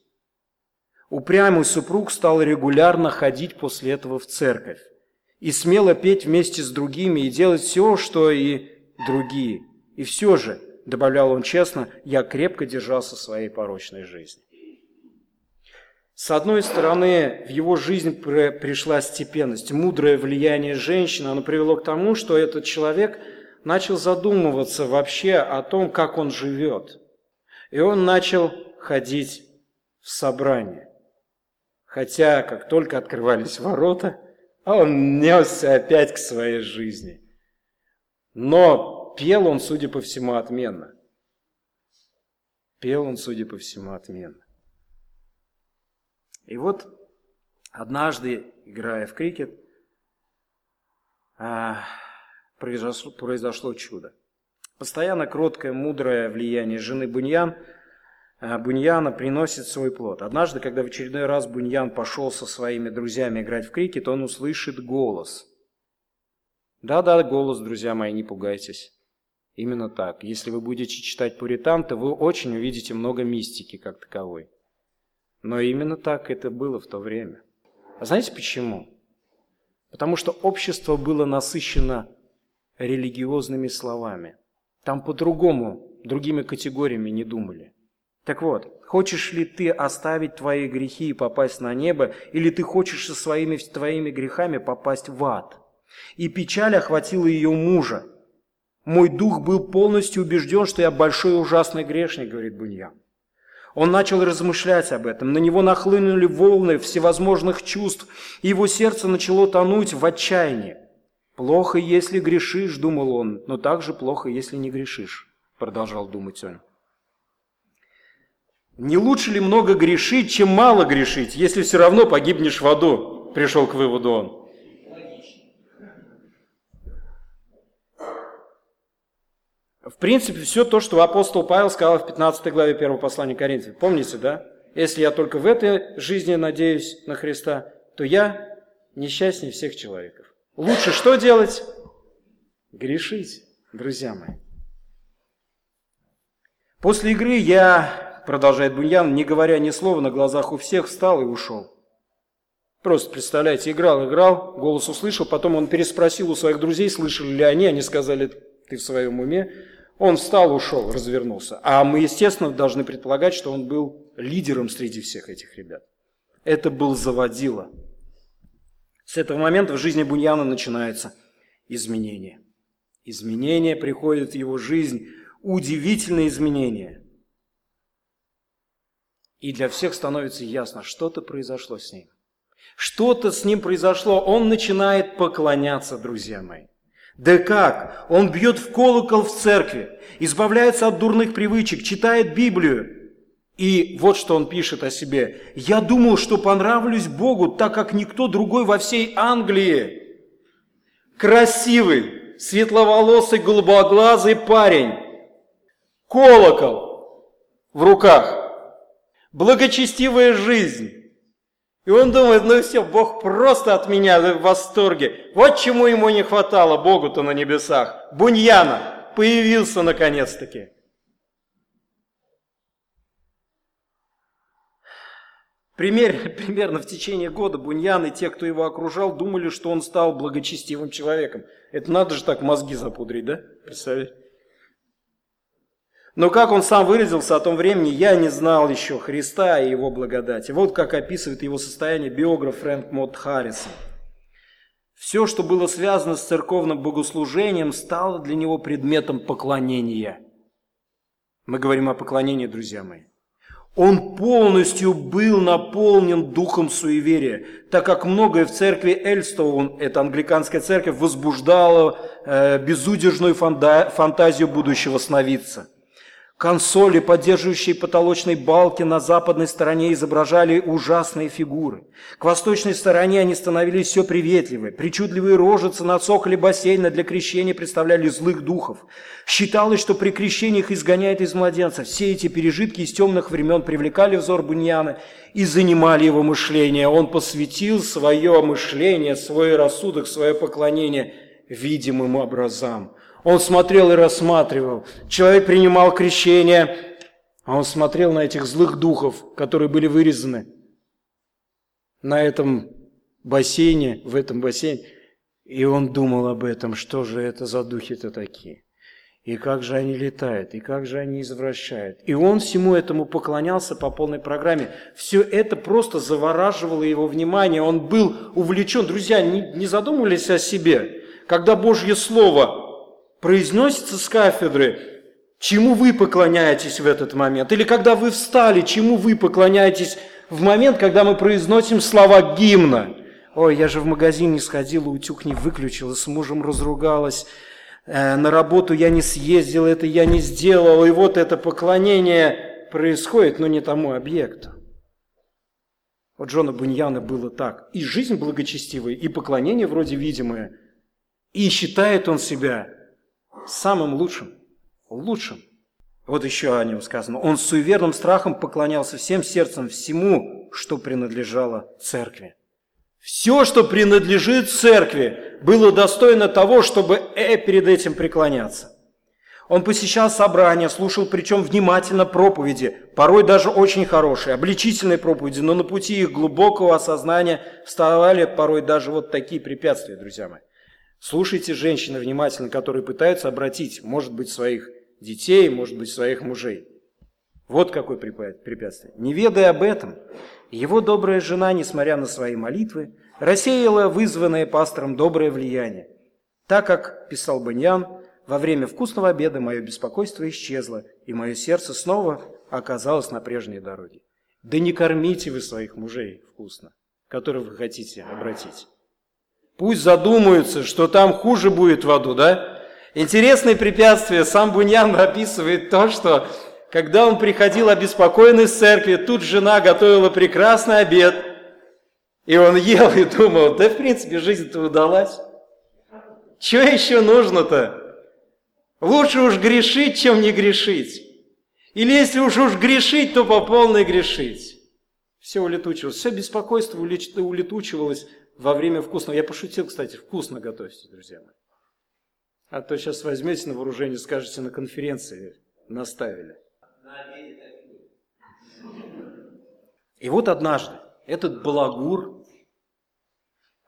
Упрямый супруг стал регулярно ходить после этого в церковь и смело петь вместе с другими и делать все, что и другие. И все же, добавлял он честно, я крепко держался своей порочной жизни. С одной стороны, в его жизнь пришла степенность, мудрое влияние женщины, оно привело к тому, что этот человек начал задумываться вообще о том, как он живет. И он начал ходить в собрание. Хотя, как только открывались ворота, он несся опять к своей жизни. Но пел он, судя по всему, отменно. Пел он, судя по всему, отменно. И вот однажды, играя в крикет, а, произошло, чудо. Постоянно кроткое, мудрое влияние жены Буньян, а, Буньяна приносит свой плод. Однажды, когда в очередной раз Буньян пошел со своими друзьями играть в крикет, он услышит голос. Да-да, голос, друзья мои, не пугайтесь. Именно так. Если вы будете читать Пуритан, то вы очень увидите много мистики как таковой. Но именно так это было в то время. А знаете почему? Потому что общество было насыщено религиозными словами. Там по-другому, другими категориями не думали. Так вот, хочешь ли ты оставить твои грехи и попасть на небо, или ты хочешь со своими твоими грехами попасть в ад? И печаль охватила ее мужа. Мой дух был полностью убежден, что я большой ужасный грешник, говорит Буньян. Он начал размышлять об этом. На него нахлынули волны всевозможных чувств, и его сердце начало тонуть в отчаянии. «Плохо, если грешишь», — думал он, — «но также плохо, если не грешишь», — продолжал думать он. «Не лучше ли много грешить, чем мало грешить, если все равно погибнешь в аду?» – пришел к выводу он. В принципе, все то, что апостол Павел сказал в 15 главе 1 послания Коринфян. Помните, да? Если я только в этой жизни надеюсь на Христа, то я несчастнее всех человеков. Лучше что делать? Грешить, друзья мои. После игры я, продолжает Буньян, не говоря ни слова, на глазах у всех встал и ушел. Просто представляете, играл, играл, голос услышал, потом он переспросил у своих друзей, слышали ли они, они сказали, ты в своем уме. Он встал, ушел, развернулся. А мы, естественно, должны предполагать, что он был лидером среди всех этих ребят. Это был заводила. С этого момента в жизни Буньяна начинается изменение. Изменение приходит в его жизнь, удивительные изменения. И для всех становится ясно, что-то произошло с ним. Что-то с ним произошло. Он начинает поклоняться, друзья мои. Да как? Он бьет в колокол в церкви, избавляется от дурных привычек, читает Библию. И вот что он пишет о себе. «Я думал, что понравлюсь Богу, так как никто другой во всей Англии. Красивый, светловолосый, голубоглазый парень. Колокол в руках. Благочестивая жизнь. И он думает, ну все, Бог просто от меня в восторге. Вот чему ему не хватало Богу-то на небесах. Буньяна появился наконец-таки. Пример, примерно в течение года Буньян и те, кто его окружал, думали, что он стал благочестивым человеком. Это надо же так мозги запудрить, да? Представляете? Но как он сам выразился о том времени, я не знал еще Христа и его благодати. Вот как описывает его состояние биограф Фрэнк Мот Харрисон. Все, что было связано с церковным богослужением, стало для него предметом поклонения. Мы говорим о поклонении, друзья мои. Он полностью был наполнен духом суеверия, так как многое в церкви Эльстоун, это англиканская церковь, возбуждало э, безудержную фантазию будущего сновидца – Консоли, поддерживающие потолочные балки на западной стороне, изображали ужасные фигуры. К восточной стороне они становились все приветливые. Причудливые рожицы на цоколе бассейна для крещения представляли злых духов. Считалось, что при крещении их изгоняет из младенца. Все эти пережитки из темных времен привлекали взор Буньяна и занимали его мышление. Он посвятил свое мышление, свой рассудок, свое поклонение видимым образам. Он смотрел и рассматривал. Человек принимал крещение, а он смотрел на этих злых духов, которые были вырезаны на этом бассейне, в этом бассейне. И он думал об этом, что же это за духи-то такие. И как же они летают, и как же они извращают. И он всему этому поклонялся по полной программе. Все это просто завораживало его внимание. Он был увлечен. Друзья, не, не задумывались о себе. Когда Божье Слово произносится с кафедры, чему вы поклоняетесь в этот момент? Или когда вы встали, чему вы поклоняетесь в момент, когда мы произносим слова гимна? Ой, я же в магазин не сходила, утюг не выключила, с мужем разругалась, э, на работу я не съездил, это я не сделал, и вот это поклонение происходит, но не тому объекту. Вот Джона Буньяна было так. И жизнь благочестивая, и поклонение вроде видимое. И считает он себя самым лучшим, лучшим. Вот еще о нем сказано. Он с суеверным страхом поклонялся всем сердцем всему, что принадлежало церкви. Все, что принадлежит церкви, было достойно того, чтобы э перед этим преклоняться. Он посещал собрания, слушал причем внимательно проповеди, порой даже очень хорошие, обличительные проповеди, но на пути их глубокого осознания вставали порой даже вот такие препятствия, друзья мои. Слушайте женщины внимательно, которые пытаются обратить, может быть, своих детей, может быть, своих мужей. Вот какое препятствие. Не ведая об этом, его добрая жена, несмотря на свои молитвы, рассеяло вызванное пастором доброе влияние. Так как, писал Баньян, во время вкусного обеда мое беспокойство исчезло, и мое сердце снова оказалось на прежней дороге. Да не кормите вы своих мужей вкусно, которых вы хотите обратить. Пусть задумаются, что там хуже будет в аду, да? Интересное препятствие. Сам Буньян описывает то, что когда он приходил обеспокоенный с церкви, тут жена готовила прекрасный обед, и он ел и думал, да в принципе жизнь-то удалась. Что еще нужно-то? Лучше уж грешить, чем не грешить. Или если уж уж грешить, то по полной грешить. Все улетучивалось. Все беспокойство улетучивалось во время вкусного. Я пошутил, кстати, вкусно готовьте, друзья мои. А то сейчас возьмете на вооружение, скажете на конференции, наставили. И вот однажды этот балагур,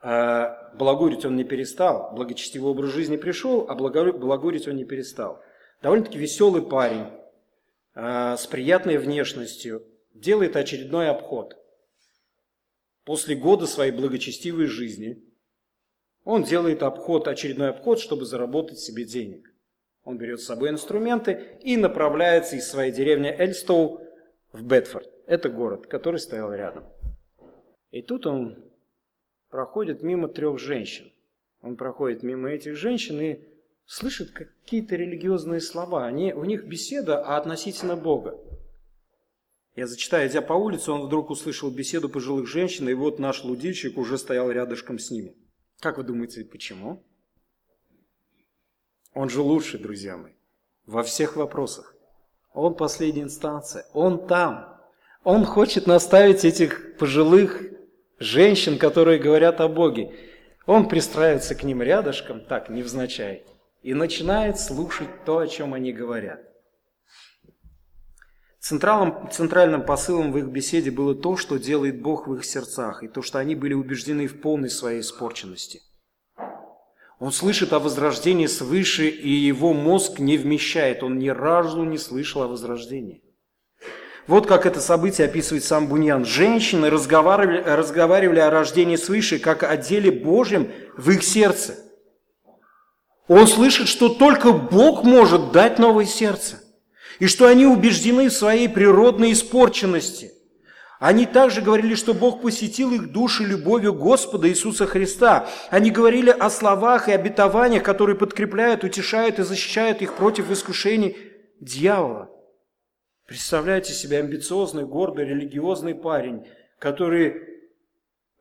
э, балагурить он не перестал, благочестивый образ жизни пришел, а балагурить он не перестал. Довольно-таки веселый парень, э, с приятной внешностью, делает очередной обход. После года своей благочестивой жизни он делает обход, очередной обход, чтобы заработать себе денег. Он берет с собой инструменты и направляется из своей деревни Эльстоу в Бетфорд. Это город, который стоял рядом. И тут он проходит мимо трех женщин. Он проходит мимо этих женщин и слышит какие-то религиозные слова. Они, у них беседа а относительно Бога. Я зачитаю, идя по улице, он вдруг услышал беседу пожилых женщин, и вот наш лудильщик уже стоял рядышком с ними. Как вы думаете, почему? Он же лучший, друзья мои, во всех вопросах. Он последняя инстанция, он там. Он хочет наставить этих пожилых женщин, которые говорят о Боге. Он пристраивается к ним рядышком, так, невзначай, и начинает слушать то, о чем они говорят. Центральным, центральным посылом в их беседе было то, что делает Бог в их сердцах, и то, что они были убеждены в полной своей испорченности. Он слышит о возрождении свыше, и его мозг не вмещает, он ни разу не слышал о возрождении. Вот как это событие описывает сам Буньян. Женщины разговаривали, разговаривали о рождении свыше, как о деле Божьем в их сердце. Он слышит, что только Бог может дать новое сердце и что они убеждены в своей природной испорченности. Они также говорили, что Бог посетил их души любовью Господа Иисуса Христа. Они говорили о словах и обетованиях, которые подкрепляют, утешают и защищают их против искушений дьявола. Представляете себе амбициозный, гордый, религиозный парень, который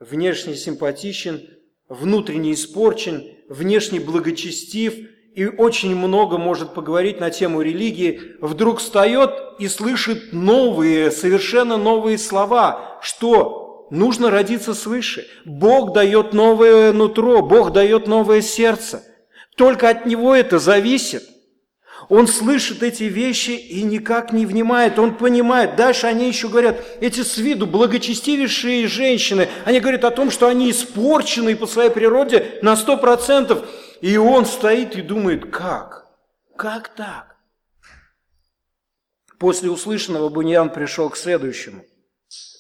внешне симпатичен, внутренне испорчен, внешне благочестив – и очень много может поговорить на тему религии, вдруг встает и слышит новые, совершенно новые слова, что нужно родиться свыше. Бог дает новое нутро, Бог дает новое сердце. Только от Него это зависит. Он слышит эти вещи и никак не внимает. Он понимает. Дальше они еще говорят, эти с виду благочестивейшие женщины, они говорят о том, что они испорчены по своей природе на сто процентов. И он стоит и думает, как? Как так? После услышанного Буньян пришел к следующему.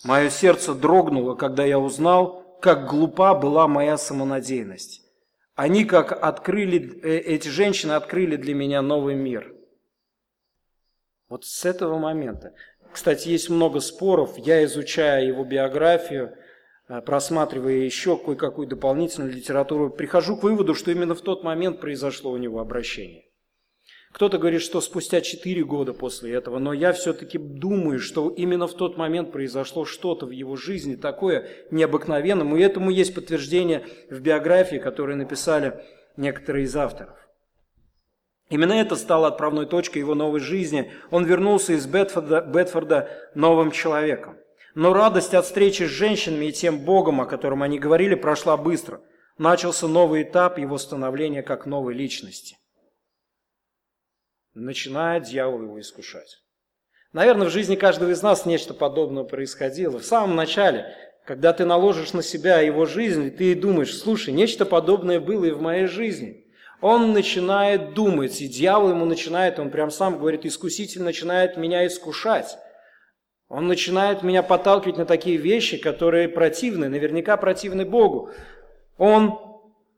Мое сердце дрогнуло, когда я узнал, как глупа была моя самонадеянность. Они как открыли, э, эти женщины открыли для меня новый мир. Вот с этого момента. Кстати, есть много споров. Я изучая его биографию, просматривая еще кое-какую дополнительную литературу, прихожу к выводу, что именно в тот момент произошло у него обращение. Кто-то говорит, что спустя 4 года после этого, но я все-таки думаю, что именно в тот момент произошло что-то в его жизни такое необыкновенное, и этому есть подтверждение в биографии, которые написали некоторые из авторов. Именно это стало отправной точкой его новой жизни. Он вернулся из Бетфорда, Бетфорда новым человеком. Но радость от встречи с женщинами и тем Богом, о котором они говорили, прошла быстро. Начался новый этап его становления как новой личности. Начинает дьявол его искушать. Наверное, в жизни каждого из нас нечто подобное происходило. В самом начале, когда ты наложишь на себя его жизнь, ты думаешь, слушай, нечто подобное было и в моей жизни. Он начинает думать, и дьявол ему начинает, он прям сам говорит, искуситель начинает меня искушать. Он начинает меня подталкивать на такие вещи, которые противны, наверняка противны Богу. Он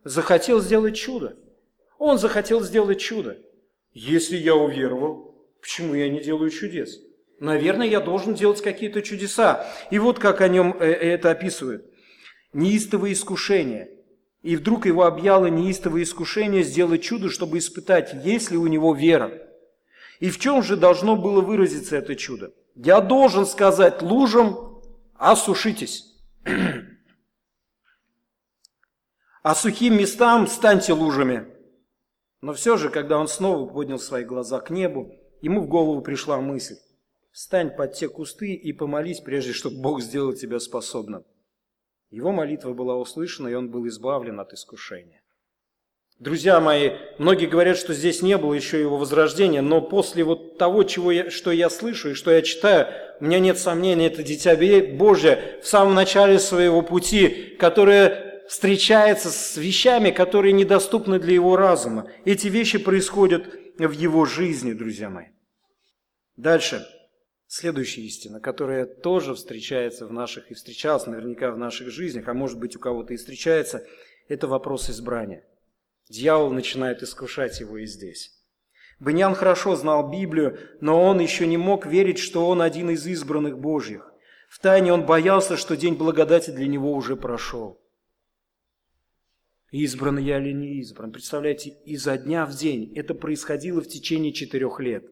захотел сделать чудо. Он захотел сделать чудо. Если я уверовал, почему я не делаю чудес? Наверное, я должен делать какие-то чудеса. И вот как о нем э, это описывают. Неистовое искушение. И вдруг его объяло неистовое искушение сделать чудо, чтобы испытать, есть ли у него вера. И в чем же должно было выразиться это чудо? Я должен сказать лужам, осушитесь. А сухим местам станьте лужами. Но все же, когда он снова поднял свои глаза к небу, ему в голову пришла мысль. Встань под те кусты и помолись, прежде чтобы Бог сделал тебя способным. Его молитва была услышана, и он был избавлен от искушения. Друзья мои, многие говорят, что здесь не было еще его возрождения, но после вот того, чего я, что я слышу и что я читаю, у меня нет сомнений, это Дитя Божье в самом начале своего пути, которое встречается с вещами, которые недоступны для его разума. Эти вещи происходят в его жизни, друзья мои. Дальше. Следующая истина, которая тоже встречается в наших, и встречалась наверняка в наших жизнях, а может быть у кого-то и встречается, это вопрос избрания. Дьявол начинает искушать его и здесь. Баньян хорошо знал Библию, но он еще не мог верить, что он один из избранных Божьих. Втайне он боялся, что день благодати для него уже прошел. Избран я или не избран? Представляете, изо дня в день это происходило в течение четырех лет.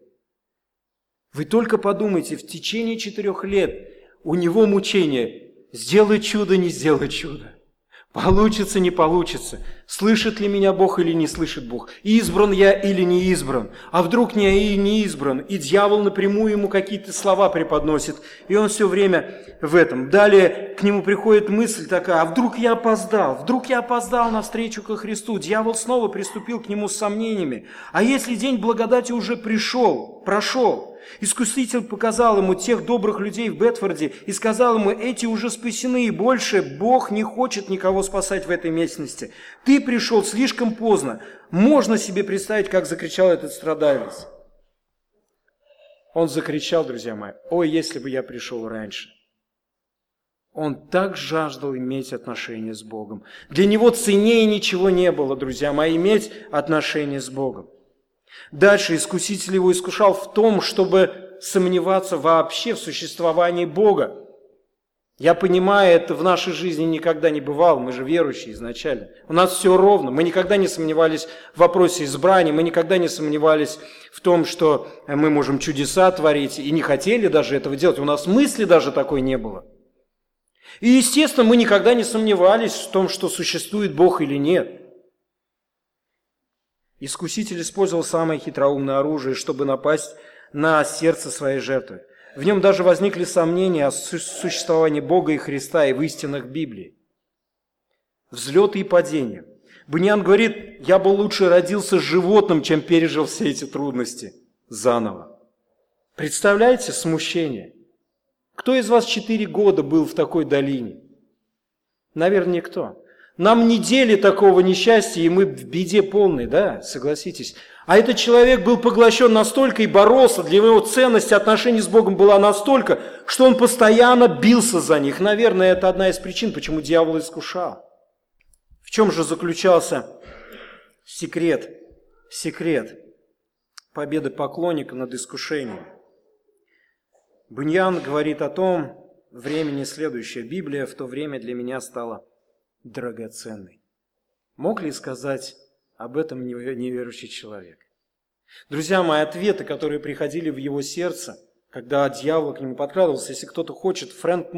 Вы только подумайте, в течение четырех лет у него мучение. Сделай чудо, не сделай чудо. Получится, не получится. Слышит ли меня Бог или не слышит Бог? Избран я или не избран? А вдруг не и не избран? И дьявол напрямую ему какие-то слова преподносит. И он все время в этом. Далее к нему приходит мысль такая, а вдруг я опоздал? Вдруг я опоздал на встречу ко Христу? Дьявол снова приступил к нему с сомнениями. А если день благодати уже пришел, прошел? Искуситель показал ему тех добрых людей в Бетфорде и сказал ему, эти уже спасены, и больше Бог не хочет никого спасать в этой местности. Ты пришел слишком поздно. Можно себе представить, как закричал этот страдалец. Он закричал, друзья мои, ой, если бы я пришел раньше. Он так жаждал иметь отношения с Богом. Для него ценнее ничего не было, друзья мои, иметь отношения с Богом. Дальше искуситель его искушал в том, чтобы сомневаться вообще в существовании Бога. Я понимаю, это в нашей жизни никогда не бывало, мы же верующие изначально. У нас все ровно, мы никогда не сомневались в вопросе избрания, мы никогда не сомневались в том, что мы можем чудеса творить, и не хотели даже этого делать. У нас мысли даже такой не было. И, естественно, мы никогда не сомневались в том, что существует Бог или нет. Искуситель использовал самое хитроумное оружие, чтобы напасть на сердце своей жертвы. В нем даже возникли сомнения о существовании Бога и Христа и в истинах Библии. Взлеты и падения. Баньян говорит, я бы лучше родился животным, чем пережил все эти трудности заново. Представляете смущение? Кто из вас четыре года был в такой долине? Наверное, никто. Нам недели такого несчастья, и мы в беде полной, да, согласитесь. А этот человек был поглощен настолько и боролся, для него ценность отношений с Богом была настолько, что он постоянно бился за них. Наверное, это одна из причин, почему дьявол искушал. В чем же заключался секрет, секрет победы поклонника над искушением? Буньян говорит о том, времени следующее. Библия в то время для меня стала драгоценный. Мог ли сказать об этом неверующий человек? Друзья мои, ответы, которые приходили в его сердце, когда дьявол к нему подкрадывался, если кто-то хочет, Фрэнк,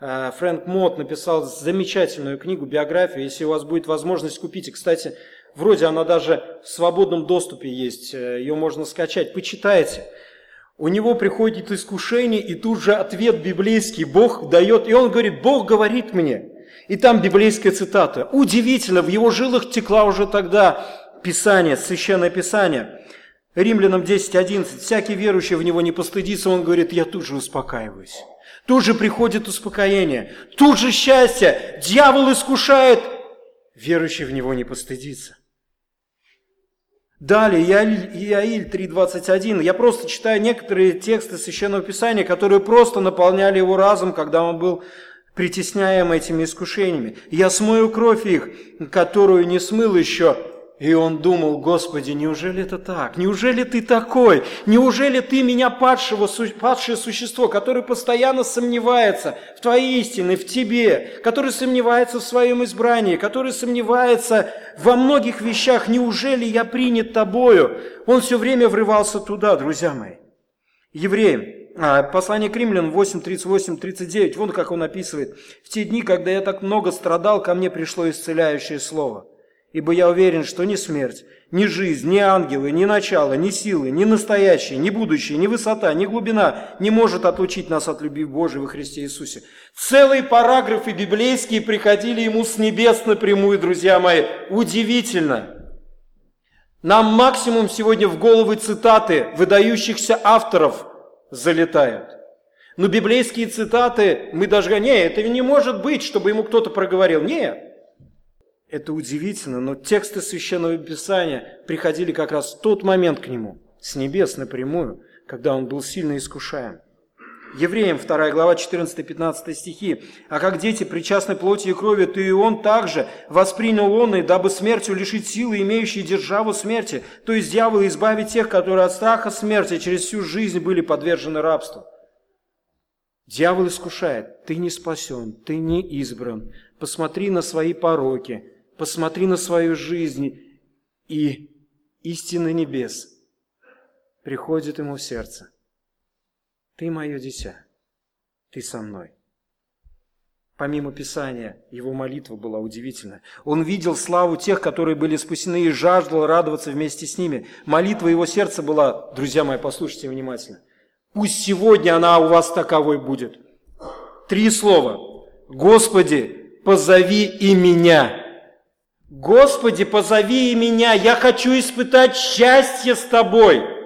э, Фрэнк Мот написал замечательную книгу, биографию, если у вас будет возможность, купите. Кстати, вроде она даже в свободном доступе есть, э, ее можно скачать, почитайте. У него приходит искушение, и тут же ответ библейский Бог дает, и он говорит, Бог говорит мне – и там библейская цитата. Удивительно, в его жилах текла уже тогда Писание, Священное Писание. Римлянам 10.11. Всякий верующий в него не постыдится, он говорит, я тут же успокаиваюсь. Тут же приходит успокоение, тут же счастье. Дьявол искушает, верующий в него не постыдится. Далее, Иаиль 3.21. Я просто читаю некоторые тексты Священного Писания, которые просто наполняли его разум, когда он был притесняем этими искушениями. Я смою кровь их, которую не смыл еще и он думал, Господи, неужели это так? Неужели ты такой? Неужели ты меня, падшего, падшее существо, которое постоянно сомневается в твоей истине, в тебе, который сомневается в своем избрании, который сомневается во многих вещах, неужели я принят тобою? Он все время врывался туда, друзья мои. Евреям, послание к римлян 8, 38, 39, вон как он описывает. «В те дни, когда я так много страдал, ко мне пришло исцеляющее слово». Ибо я уверен, что ни смерть, ни жизнь, ни ангелы, ни начало, ни силы, ни настоящее, ни будущее, ни высота, ни глубина не может отлучить нас от любви Божией во Христе Иисусе. Целые параграфы библейские приходили ему с небес напрямую, друзья мои. Удивительно. Нам максимум сегодня в головы цитаты выдающихся авторов залетают. Но библейские цитаты мы даже... Не, это не может быть, чтобы ему кто-то проговорил. Нет. Это удивительно, но тексты Священного Писания приходили как раз в тот момент к нему, с небес напрямую, когда он был сильно искушаем. Евреям 2 глава 14-15 стихи. «А как дети причастны плоти и крови, то и он также воспринял он, и дабы смертью лишить силы, имеющей державу смерти, то есть дьявола избавить тех, которые от страха смерти через всю жизнь были подвержены рабству». Дьявол искушает. Ты не спасен, ты не избран. Посмотри на свои пороки, посмотри на свою жизнь, и истина небес приходит ему в сердце. Ты мое дитя, ты со мной. Помимо Писания, его молитва была удивительна. Он видел славу тех, которые были спасены, и жаждал радоваться вместе с ними. Молитва его сердца была, друзья мои, послушайте внимательно. Пусть сегодня она у вас таковой будет. Три слова. Господи, позови и меня. Господи, позови и меня, я хочу испытать счастье с Тобой.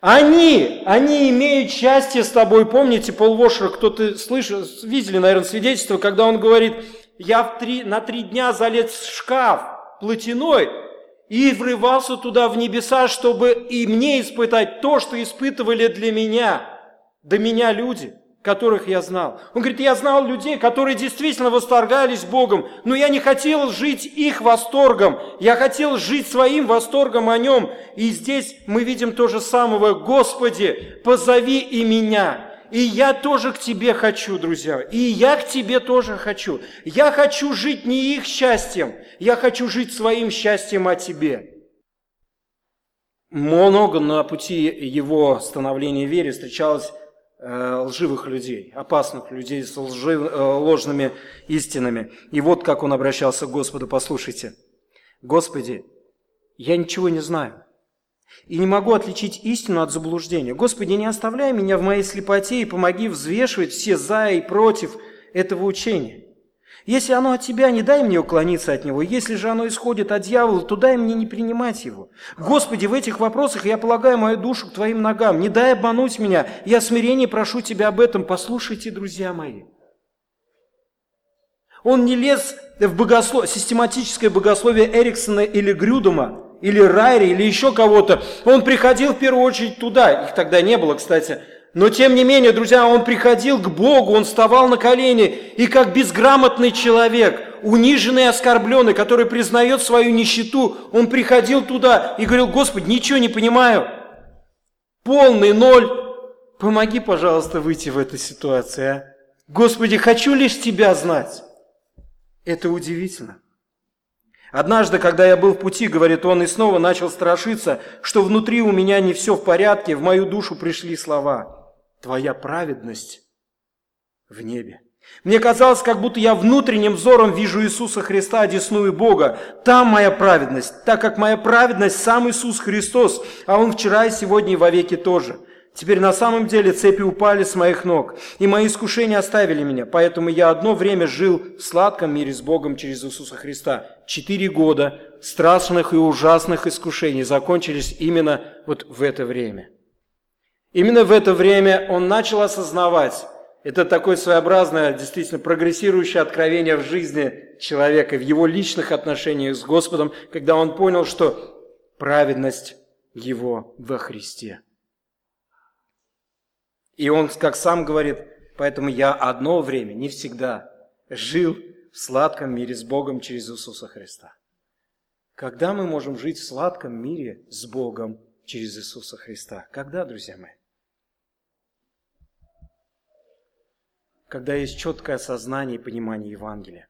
Они, они имеют счастье с тобой. Помните, Пол Вошер, кто-то слышал, видели, наверное, свидетельство, когда он говорит, я в три, на три дня залез в шкаф платяной и врывался туда в небеса, чтобы и мне испытать то, что испытывали для меня, до меня люди которых я знал. Он говорит, я знал людей, которые действительно восторгались Богом, но я не хотел жить их восторгом, я хотел жить своим восторгом о нем. И здесь мы видим то же самое. Господи, позови и меня. И я тоже к тебе хочу, друзья. И я к тебе тоже хочу. Я хочу жить не их счастьем, я хочу жить своим счастьем о тебе. Много на пути его становления в вере встречалось лживых людей, опасных людей с лжи, э, ложными истинами. И вот как он обращался к Господу, послушайте. «Господи, я ничего не знаю и не могу отличить истину от заблуждения. Господи, не оставляй меня в моей слепоте и помоги взвешивать все за и против этого учения. Если оно от тебя, не дай мне уклониться от него. Если же оно исходит от дьявола, то дай мне не принимать его. Господи, в этих вопросах я полагаю мою душу к Твоим ногам. Не дай обмануть меня. Я смирение прошу Тебя об этом. Послушайте, друзья мои. Он не лез в богослов... систематическое богословие Эриксона или Грюдома, или Райри, или еще кого-то. Он приходил в первую очередь туда. Их тогда не было, кстати, но тем не менее, друзья, он приходил к Богу, он вставал на колени, и как безграмотный человек, униженный и оскорбленный, который признает свою нищету, он приходил туда и говорил, Господи, ничего не понимаю, полный ноль, помоги, пожалуйста, выйти в этой ситуации, а? Господи, хочу лишь Тебя знать. Это удивительно. Однажды, когда я был в пути, говорит он, и снова начал страшиться, что внутри у меня не все в порядке, в мою душу пришли слова – Твоя праведность в небе. Мне казалось, как будто я внутренним взором вижу Иисуса Христа, одесную Бога. Там моя праведность, так как моя праведность сам Иисус Христос, а Он вчера и сегодня и вовеки тоже. Теперь на самом деле цепи упали с моих ног, и мои искушения оставили меня, поэтому я одно время жил в сладком мире с Богом через Иисуса Христа. Четыре года страшных и ужасных искушений закончились именно вот в это время. Именно в это время он начал осознавать, это такое своеобразное, действительно прогрессирующее откровение в жизни человека, в его личных отношениях с Господом, когда он понял, что праведность его во Христе. И он, как сам говорит, поэтому я одно время, не всегда, жил в сладком мире с Богом через Иисуса Христа. Когда мы можем жить в сладком мире с Богом через Иисуса Христа? Когда, друзья мои? Когда есть четкое осознание и понимание Евангелия.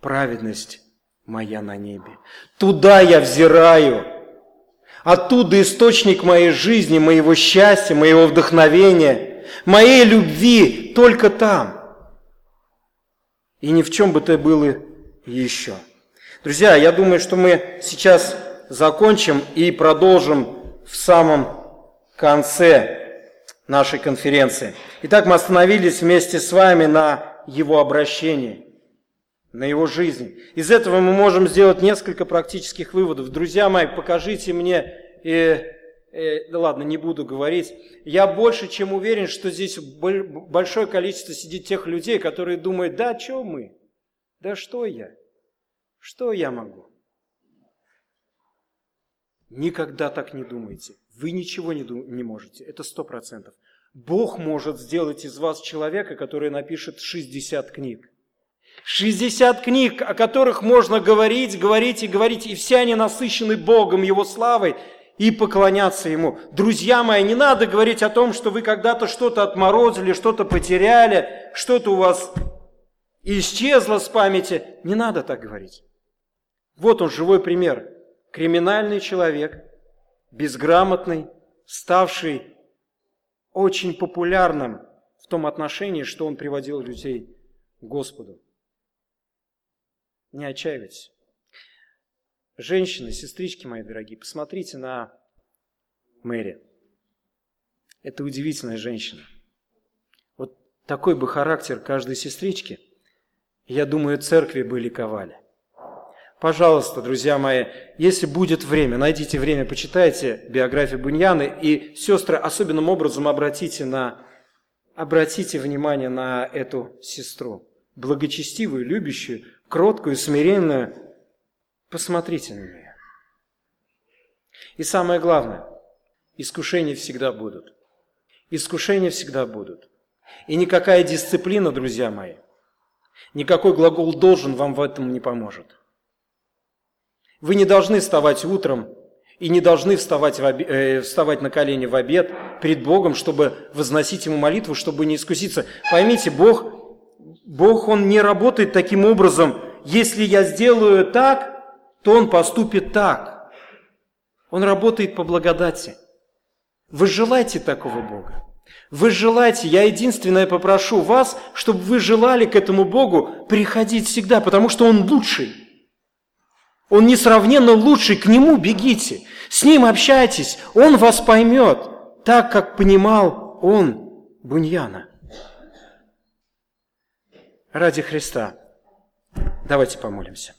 Праведность моя на небе. Туда я взираю. Оттуда источник моей жизни, моего счастья, моего вдохновения, моей любви только там. И ни в чем бы то было еще. Друзья, я думаю, что мы сейчас закончим и продолжим в самом конце нашей конференции. Итак, мы остановились вместе с вами на его обращении, на его жизни. Из этого мы можем сделать несколько практических выводов. Друзья мои, покажите мне, э, э, да ладно, не буду говорить. Я больше чем уверен, что здесь большое количество сидит тех людей, которые думают, да что мы, да что я. Что я могу? Никогда так не думайте. Вы ничего не, не можете. Это сто процентов. Бог может сделать из вас человека, который напишет 60 книг. 60 книг, о которых можно говорить, говорить и говорить, и все они насыщены Богом, Его славой, и поклоняться Ему. Друзья мои, не надо говорить о том, что вы когда-то что-то отморозили, что-то потеряли, что-то у вас исчезло с памяти. Не надо так говорить. Вот он, живой пример. Криминальный человек, безграмотный, ставший очень популярным в том отношении, что он приводил людей к Господу. Не отчаивайтесь. Женщины, сестрички мои дорогие, посмотрите на Мэри. Это удивительная женщина. Вот такой бы характер каждой сестрички, я думаю, церкви бы ликовали. Пожалуйста, друзья мои, если будет время, найдите время, почитайте биографию Буньяны, и, сестры, особенным образом обратите, на, обратите внимание на эту сестру. Благочестивую, любящую, кроткую, смиренную. Посмотрите на нее. И самое главное, искушения всегда будут. Искушения всегда будут. И никакая дисциплина, друзья мои, никакой глагол «должен» вам в этом не поможет – вы не должны вставать утром и не должны вставать, в обе, э, вставать на колени в обед перед Богом, чтобы возносить Ему молитву, чтобы не искуситься. Поймите, Бог, Бог, Он не работает таким образом. Если я сделаю так, то Он поступит так. Он работает по благодати. Вы желаете такого Бога? Вы желаете, я единственное попрошу вас, чтобы вы желали к этому Богу приходить всегда, потому что Он лучший. Он несравненно лучший, к Нему бегите, с Ним общайтесь, Он вас поймет, так, как понимал Он Буньяна. Ради Христа. Давайте помолимся.